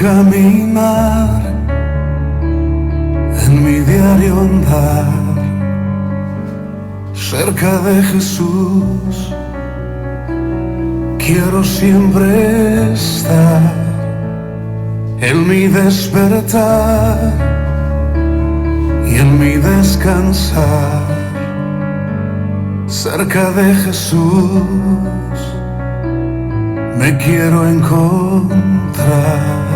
caminar en mi diario andar cerca de Jesús. Quiero siempre estar en mi despertar y en mi descansar cerca de Jesús. Me quiero encontrar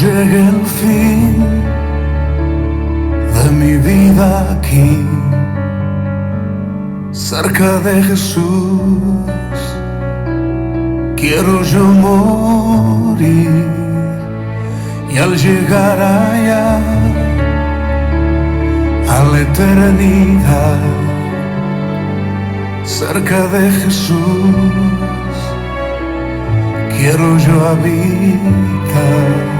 Llegue el fin de mi vida aquí, cerca de Jesús, quiero yo morir y al llegar allá a la eternidad, cerca de Jesús, quiero yo habitar.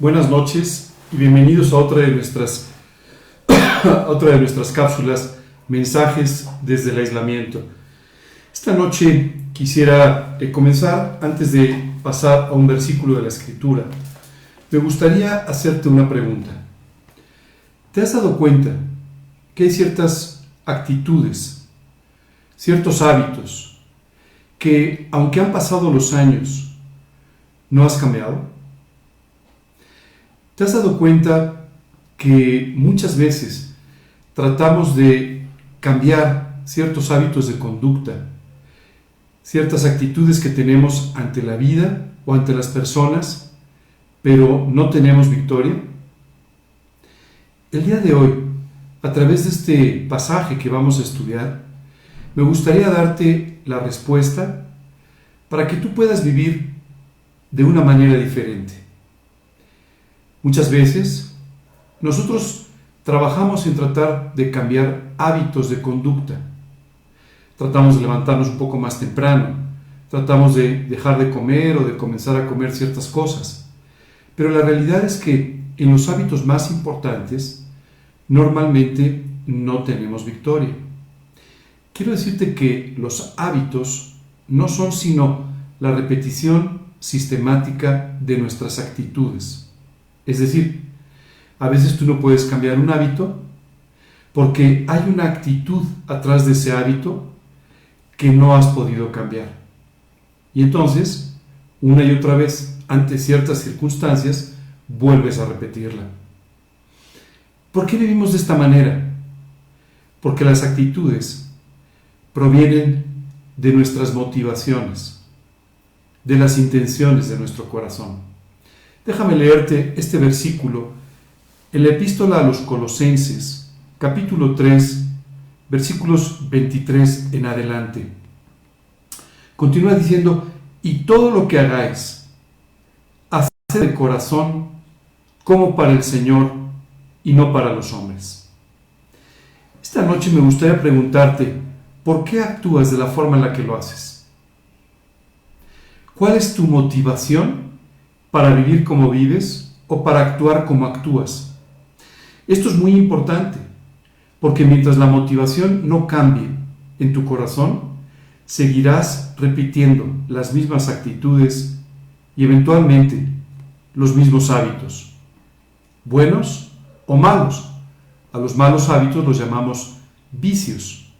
Buenas noches y bienvenidos a otra de nuestras, otra de nuestras cápsulas, mensajes desde el aislamiento. Esta noche quisiera eh, comenzar, antes de pasar a un versículo de la Escritura, me gustaría hacerte una pregunta. ¿Te has dado cuenta que hay ciertas actitudes, ciertos hábitos, que aunque han pasado los años, no has cambiado? ¿Te has dado cuenta que muchas veces tratamos de cambiar ciertos hábitos de conducta, ciertas actitudes que tenemos ante la vida o ante las personas, pero no tenemos victoria? El día de hoy, a través de este pasaje que vamos a estudiar, me gustaría darte la respuesta para que tú puedas vivir de una manera diferente. Muchas veces nosotros trabajamos en tratar de cambiar hábitos de conducta. Tratamos de levantarnos un poco más temprano, tratamos de dejar de comer o de comenzar a comer ciertas cosas. Pero la realidad es que en los hábitos más importantes normalmente no tenemos victoria. Quiero decirte que los hábitos no son sino la repetición sistemática de nuestras actitudes. Es decir, a veces tú no puedes cambiar un hábito porque hay una actitud atrás de ese hábito que no has podido cambiar. Y entonces, una y otra vez, ante ciertas circunstancias, vuelves a repetirla. ¿Por qué vivimos de esta manera? Porque las actitudes provienen de nuestras motivaciones, de las intenciones de nuestro corazón. Déjame leerte este versículo en la epístola a los Colosenses, capítulo 3, versículos 23 en adelante. Continúa diciendo, y todo lo que hagáis, haced de corazón como para el Señor y no para los hombres. Esta noche me gustaría preguntarte, ¿por qué actúas de la forma en la que lo haces? ¿Cuál es tu motivación para vivir como vives o para actuar como actúas? Esto es muy importante, porque mientras la motivación no cambie en tu corazón, seguirás repitiendo las mismas actitudes y eventualmente los mismos hábitos, buenos o malos. A los malos hábitos los llamamos vicios.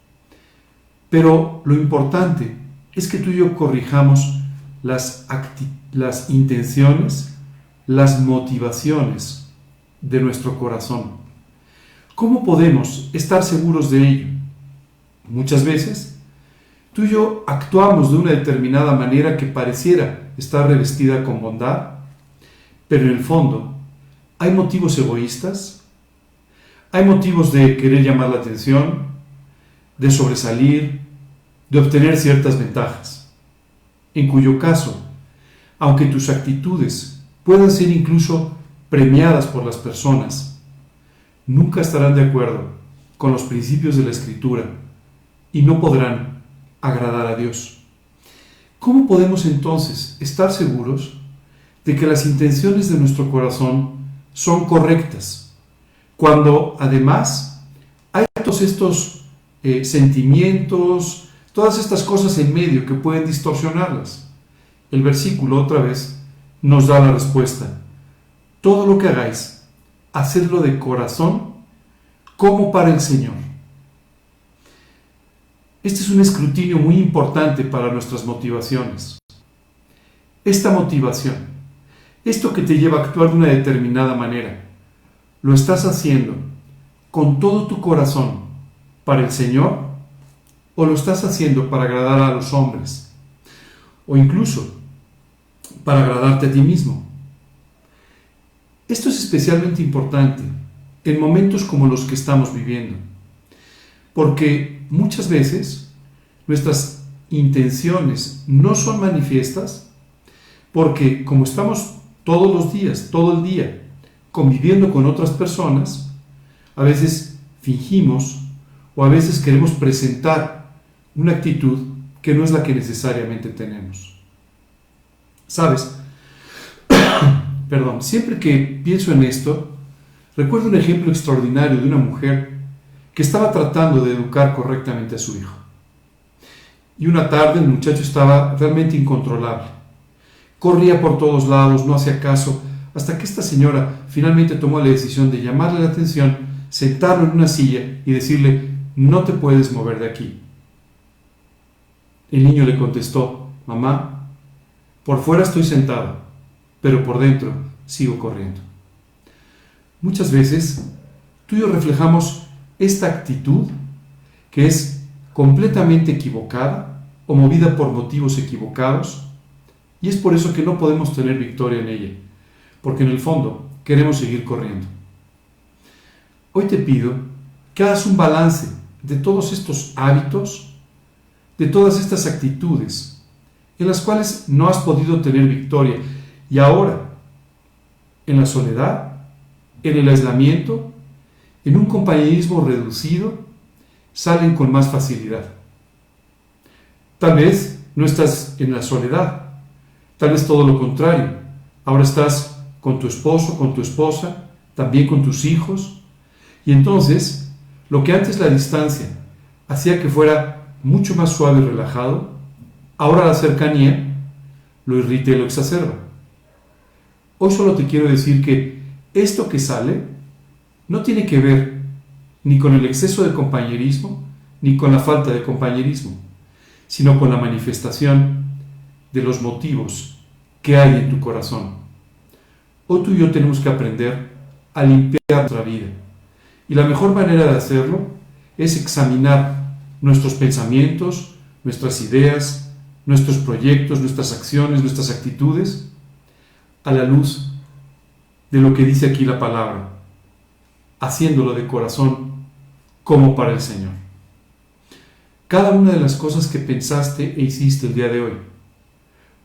Pero lo importante es que tú y yo corrijamos las, intenciones, las motivaciones de nuestro corazón. ¿Cómo podemos estar seguros de ello? Muchas veces tú y yo actuamos de una determinada manera que pareciera estar revestida con bondad, pero en el fondo hay motivos egoístas, hay motivos de querer llamar la atención, de sobresalir, de obtener ciertas ventajas, en cuyo caso, aunque tus actitudes puedan ser incluso premiadas por las personas, nunca estarán de acuerdo con los principios de la escritura y no podrán agradar a Dios. ¿Cómo podemos entonces estar seguros de que las intenciones de nuestro corazón son correctas cuando además hay todos estos eh, sentimientos, todas estas cosas en medio que pueden distorsionarlas? El versículo otra vez nos da la respuesta. Todo lo que hagáis, hacedlo de corazón como para el Señor. Este es un escrutinio muy importante para nuestras motivaciones. Esta motivación, esto que te lleva a actuar de una determinada manera, ¿lo estás haciendo con todo tu corazón para el Señor o lo estás haciendo para agradar a los hombres? O incluso para agradarte a ti mismo. Esto es especialmente importante en momentos como los que estamos viviendo, porque muchas veces nuestras intenciones no son manifiestas porque como estamos todos los días, todo el día, conviviendo con otras personas, a veces fingimos o a veces queremos presentar una actitud que no es la que necesariamente tenemos. ¿Sabes? Perdón, siempre que pienso en esto, recuerdo un ejemplo extraordinario de una mujer que estaba tratando de educar correctamente a su hijo. Y una tarde el muchacho estaba realmente incontrolable. Corría por todos lados, no hacía caso, hasta que esta señora finalmente tomó la decisión de llamarle la atención, sentarlo en una silla y decirle, no te puedes mover de aquí. El niño le contestó, mamá, por fuera estoy sentado, pero por dentro sigo corriendo. Muchas veces tú y yo reflejamos esta actitud que es completamente equivocada o movida por motivos equivocados y es por eso que no podemos tener victoria en ella, porque en el fondo queremos seguir corriendo. Hoy te pido que hagas un balance de todos estos hábitos, de todas estas actitudes en las cuales no has podido tener victoria. Y ahora, en la soledad, en el aislamiento, en un compañerismo reducido, salen con más facilidad. Tal vez no estás en la soledad, tal vez todo lo contrario. Ahora estás con tu esposo, con tu esposa, también con tus hijos. Y entonces, lo que antes la distancia hacía que fuera mucho más suave y relajado, Ahora la cercanía lo irrita y lo exacerba. Hoy solo te quiero decir que esto que sale no tiene que ver ni con el exceso de compañerismo, ni con la falta de compañerismo, sino con la manifestación de los motivos qué hay en tu corazón. Hoy tú y yo tenemos que aprender a limpiar nuestra vida. Y la mejor manera de hacerlo es examinar nuestros pensamientos, nuestras ideas, nuestros proyectos, nuestras acciones, nuestras actitudes, a la luz de lo que dice aquí la palabra, haciéndolo de corazón como para el Señor. Cada una de las cosas que pensaste e hiciste el día de hoy,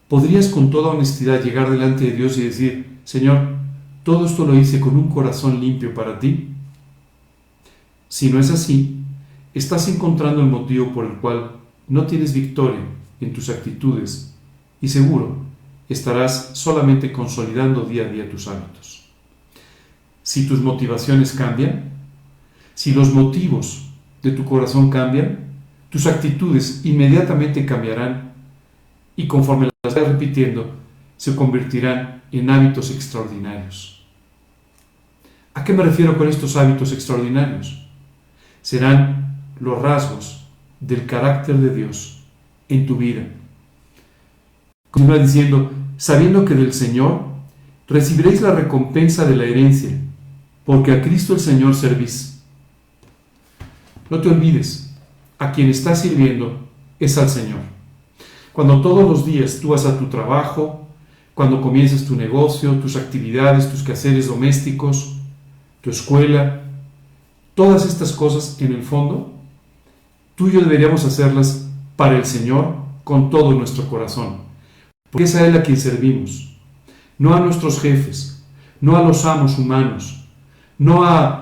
podrías con toda honestidad llegar delante de Dios y decir, Señor, todo esto lo hice con un corazón limpio para ti. Si no es así, estás encontrando el motivo por el cual no tienes victoria en tus actitudes y seguro estarás solamente consolidando día a día tus hábitos. Si tus motivaciones cambian, si los motivos de tu corazón cambian, tus actitudes inmediatamente cambiarán y conforme las vas repitiendo, se convertirán en hábitos extraordinarios. ¿A qué me refiero con estos hábitos extraordinarios? Serán los rasgos del carácter de Dios en tu vida. Continúa diciendo, sabiendo que del Señor recibiréis la recompensa de la herencia, porque a Cristo el Señor servís. No te olvides, a quien estás sirviendo es al Señor. Cuando todos los días tú vas a tu trabajo, cuando comienzas tu negocio, tus actividades, tus quehaceres domésticos, tu escuela, todas estas cosas en el fondo, tú y yo deberíamos hacerlas para el Señor con todo nuestro corazón, porque es a Él a quien servimos, no a nuestros jefes, no a los amos humanos, no a,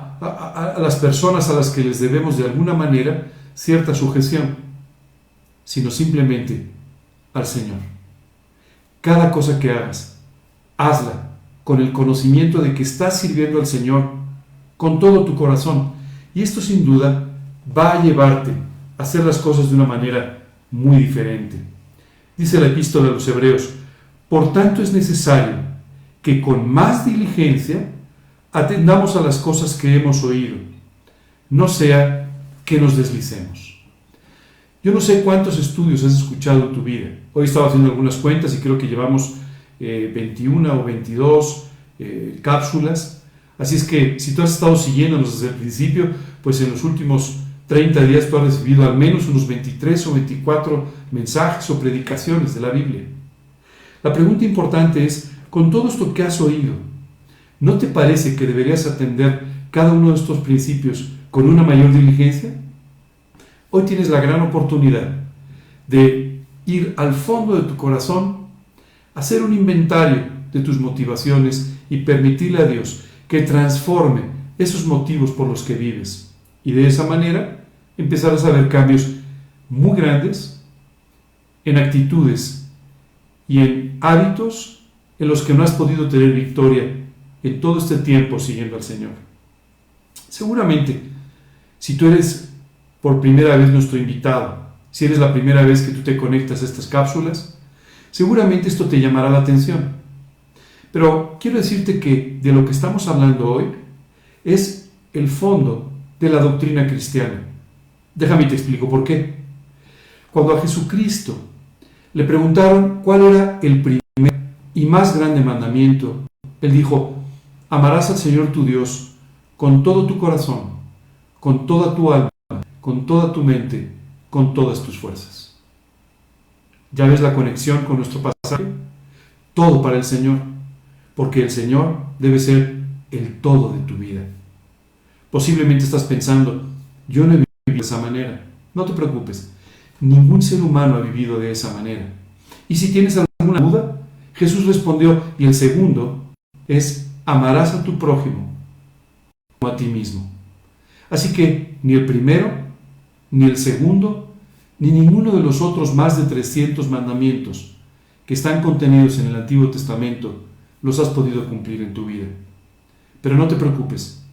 las personas a las que les debemos de alguna manera cierta sujeción, sino simplemente al Señor. Cada cosa que hagas, hazla con el conocimiento de que estás sirviendo al Señor con todo tu corazón. Y esto sin duda va a llevarte hacer las cosas de una manera muy diferente. Dice la epístola de los Hebreos, por tanto es necesario que con más diligencia atendamos a las cosas que hemos oído, no sea que nos deslicemos. Yo no sé cuántos estudios has escuchado en tu vida. Hoy estaba haciendo algunas cuentas y creo que llevamos eh, 21 o 22 eh, cápsulas. Así es que si tú has estado siguiéndonos desde el principio, pues en los últimos 30 días tú has recibido al menos unos 23 o 24 mensajes o predicaciones de la Biblia. La pregunta importante es, con todo esto que has oído, ¿no te parece que deberías atender cada uno de estos principios con una mayor diligencia? Hoy tienes la gran oportunidad de ir al fondo de tu corazón, hacer un inventario de tus motivaciones y permitirle a Dios que transforme esos motivos por los que vives. Y de esa manera empezarás a ver cambios muy grandes en actitudes y en hábitos en los que no has podido tener victoria en todo este tiempo siguiendo al Señor. Seguramente, si tú eres por primera vez nuestro invitado, si eres la primera vez que tú te conectas a estas cápsulas, seguramente esto te llamará la atención. Pero quiero decirte que de lo que estamos hablando hoy es el fondo de la doctrina cristiana. Déjame te explico por qué. Cuando a Jesucristo le preguntaron cuál era el primer y más grande mandamiento, él dijo, amarás al Señor tu Dios con todo tu corazón, con toda tu alma con toda tu mente, con todas tus fuerzas. ¿Ya ves la conexión con nuestro pasaje? Todo para el Señor, porque el Señor debe ser el todo de tu vida. Posiblemente estás pensando, yo no he de esa manera. No te preocupes, ningún ser humano ha vivido de esa manera. Y si tienes alguna duda, Jesús respondió, y el segundo es, amarás a tu prójimo como a ti mismo. Así que ni el primero ni el segundo, ni ninguno de los otros más de 300 mandamientos que están contenidos en el Antiguo Testamento los has podido cumplir en tu vida. Pero no te preocupes.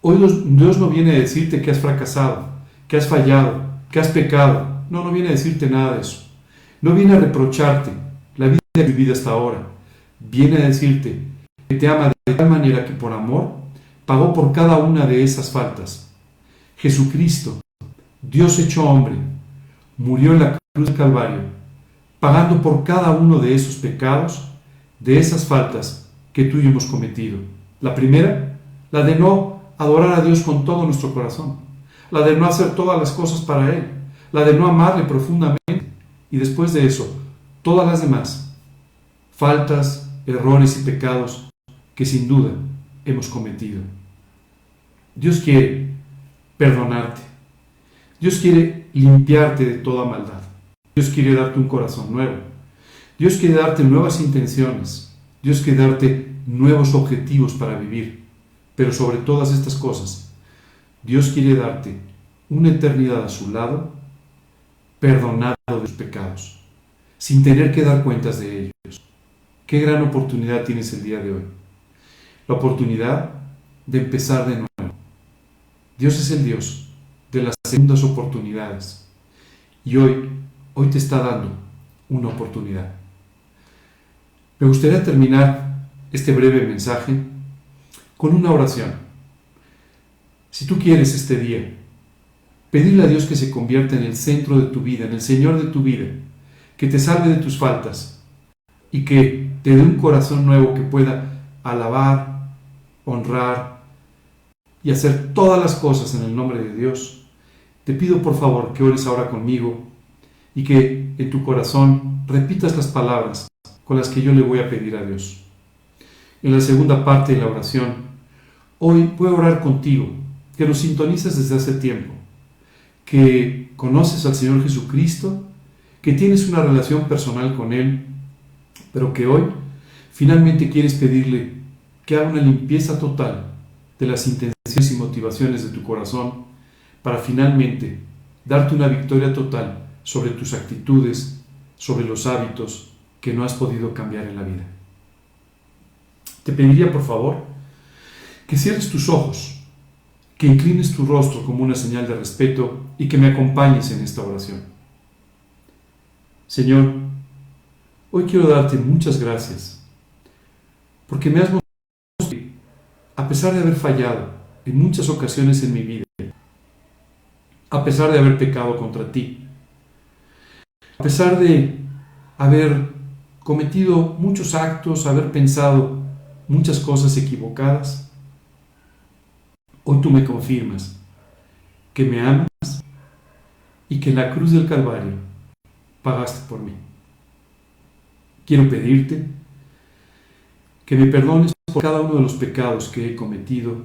Hoy Dios no viene a decirte que has fracasado, que has fallado, que has pecado. No, no viene a decirte nada de eso. No viene a reprocharte la vida vivida hasta ahora. Viene a decirte que te ama de tal manera que por amor pagó por cada una de esas faltas. Jesucristo Dios hecho hombre, murió en la cruz del Calvario, pagando por cada uno de esos pecados de esas faltas que tú y yo hemos cometido. La primera, la de no adorar a Dios con todo nuestro corazón, la de no hacer todas las cosas para Él, la de no amarle profundamente. Y después de eso, todas las demás, faltas, errores y pecados que sin duda hemos cometido. Dios quiere perdonarte. Dios quiere limpiarte de toda maldad. Dios quiere darte un corazón nuevo. Dios quiere darte nuevas intenciones. Dios quiere darte nuevos objetivos para vivir. Pero sobre todas estas cosas, Dios quiere darte una eternidad a su lado, perdonado de tus pecados, sin tener que dar cuentas de ellos. Qué gran oportunidad tienes el día de hoy. La oportunidad de empezar de nuevo. Dios es el Dios de las segundas oportunidades. Y hoy, hoy te está dando una oportunidad. Me gustaría terminar este breve mensaje con una oración. Si tú quieres este día pedirle a Dios que se convierta en el centro de tu vida, en el Señor de tu vida, que te salve de tus faltas y que te dé un corazón nuevo que pueda alabar, honrar y hacer todas las cosas en el nombre de Dios. Te pido por favor que ores ahora conmigo y que en tu corazón repitas las palabras con las que yo le voy a pedir a Dios. En la segunda parte de la oración, hoy voy a orar contigo, que nos sintonizas desde hace tiempo, que conoces al Señor Jesucristo, que tienes una relación personal con Él, pero que hoy finalmente quieres pedirle que haga una limpieza total de las intenciones y motivaciones de tu corazón para finalmente darte una victoria total sobre tus actitudes, sobre los hábitos que no has podido cambiar en la vida. Te pediría por favor que cierres tus ojos, que inclines tu rostro como una señal de respeto y que me acompañes en esta oración. Señor, hoy quiero darte muchas gracias porque me has mostrado que, a pesar de haber fallado en muchas ocasiones en mi vida, a pesar de haber pecado contra ti, a pesar de haber cometido muchos actos, haber pensado muchas cosas equivocadas, hoy tú me confirmas que me amas y que en la cruz del Calvario pagaste por mí. Quiero pedirte que me perdones por cada uno de los pecados que he cometido,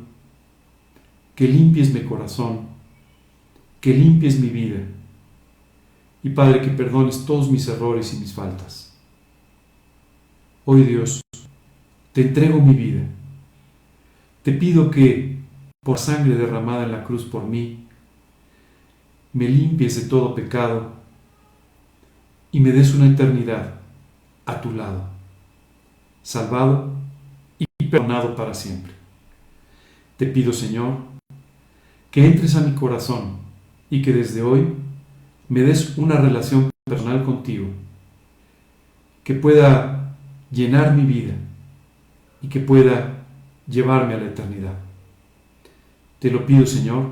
que limpies mi corazón, que limpies mi vida y Padre que perdones todos mis errores y mis faltas. Hoy Dios, te entrego mi vida. Te pido que por sangre derramada en la cruz por mí, me limpies de todo pecado y me des una eternidad a tu lado, salvado y perdonado para siempre. Te pido, Señor, que entres a mi corazón y que desde hoy me des una relación personal contigo, que pueda llenar mi vida y que pueda llevarme a la eternidad. Te lo pido, Señor,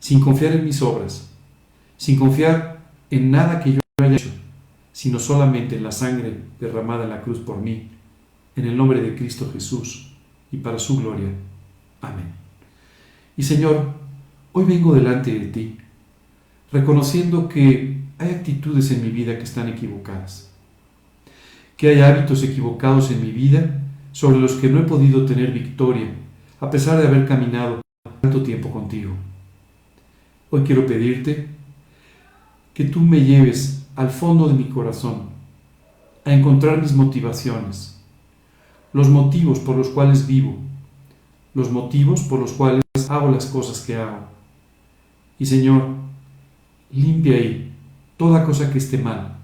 sin confiar en mis obras, sin confiar en nada que yo haya hecho, sino solamente en la sangre derramada en la cruz por mí, en el nombre de Cristo Jesús y para su gloria. Amén. Y Señor, hoy vengo delante de ti reconociendo que hay actitudes en mi vida que están equivocadas, que hay hábitos equivocados en mi vida sobre los que no he podido tener victoria a pesar de haber caminado tanto tiempo contigo. Hoy quiero pedirte que tú me lleves al fondo de mi corazón a encontrar mis motivaciones, los motivos por los cuales vivo, los motivos por los cuales hago las cosas que hago. Y Señor, limpia ahí toda cosa que esté mal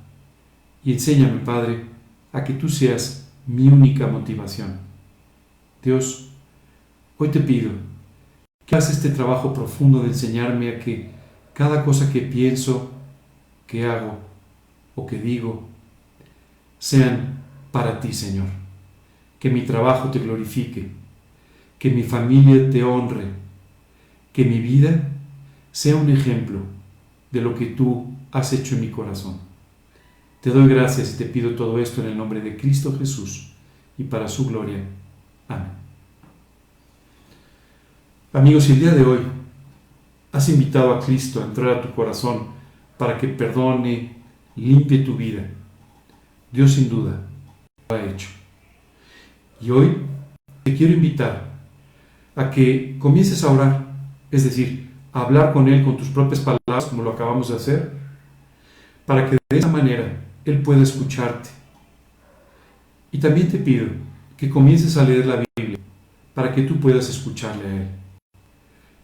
y enséñame, Padre, a que tú seas mi única motivación. Dios, hoy te pido hagas este trabajo profundo de enseñarme a que cada cosa que pienso, que hago o que digo, sean para ti, Señor. Que mi trabajo te glorifique, que mi familia te honre, que mi vida sea un ejemplo de lo que tú has hecho en mi corazón. Te doy gracias y te pido todo esto en el nombre de Cristo Jesús y para su gloria. Amén. Amigos, si el día de hoy has invitado a Cristo a entrar a tu corazón para que perdone, limpie tu vida, Dios sin duda lo ha hecho. Y hoy te quiero invitar a que comiences a orar, es decir, a hablar con Él con tus propias palabras, como lo acabamos de hacer, para que de esa manera Él pueda escucharte. Y también te pido que comiences a leer la Biblia para que tú puedas escucharle a Él.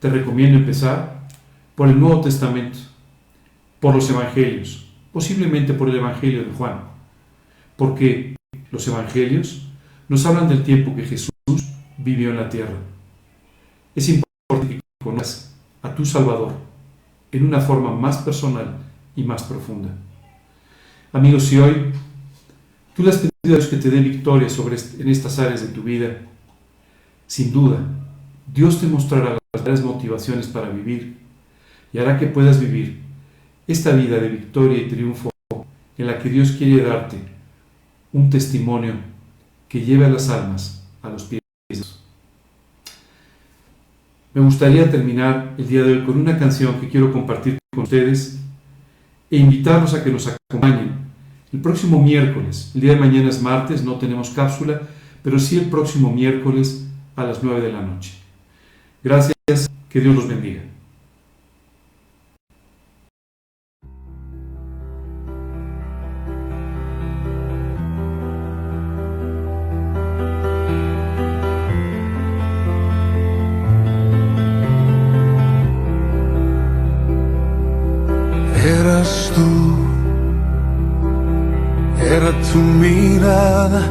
Te recomiendo empezar por el Nuevo Testamento, por los Evangelios, posiblemente por el Evangelio de Juan, porque los Evangelios nos hablan del tiempo que Jesús vivió en la tierra. Es importante que conozcas a tu Salvador en una forma más personal y más profunda. Amigos, si hoy tú le has pedido a que te dé victoria sobre en estas áreas de tu vida, sin duda, Dios te mostrará las verdaderas motivaciones para vivir y hará que puedas vivir esta vida de victoria y triunfo en la que Dios quiere darte un testimonio que lleve a las almas a los pies de Dios. Me gustaría terminar el día de hoy con una canción que quiero compartir con ustedes e invitarlos a que nos acompañen el próximo miércoles. El día de mañana es martes, no tenemos cápsula, pero sí el próximo miércoles a las 9 de la noche. Gracias, que Dios los bendiga. Eras tú, era tu mirada,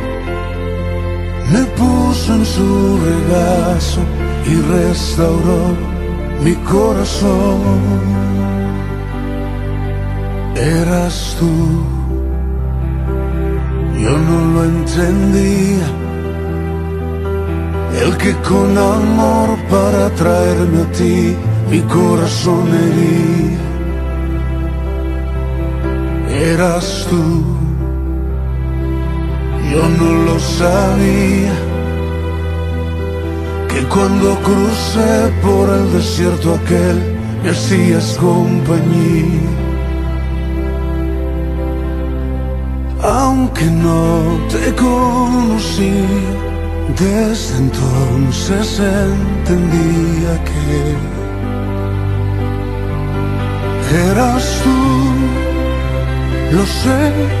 me puso en su regazo y restauró mi corazón. Eras tú, yo no lo entendía, el que con amor para traerme a ti mi corazón hería eras tú. Yo no lo sabía, que cuando crucé por el desierto aquel me hacías compañía. Aunque no te conocí, desde entonces entendía que eras tú lo sé,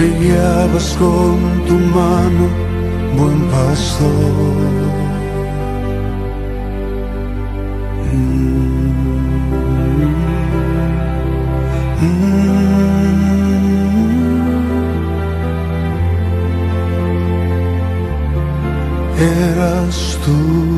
Me guiabas con tu mano, buen pastor. Mm, mm. Eras tú.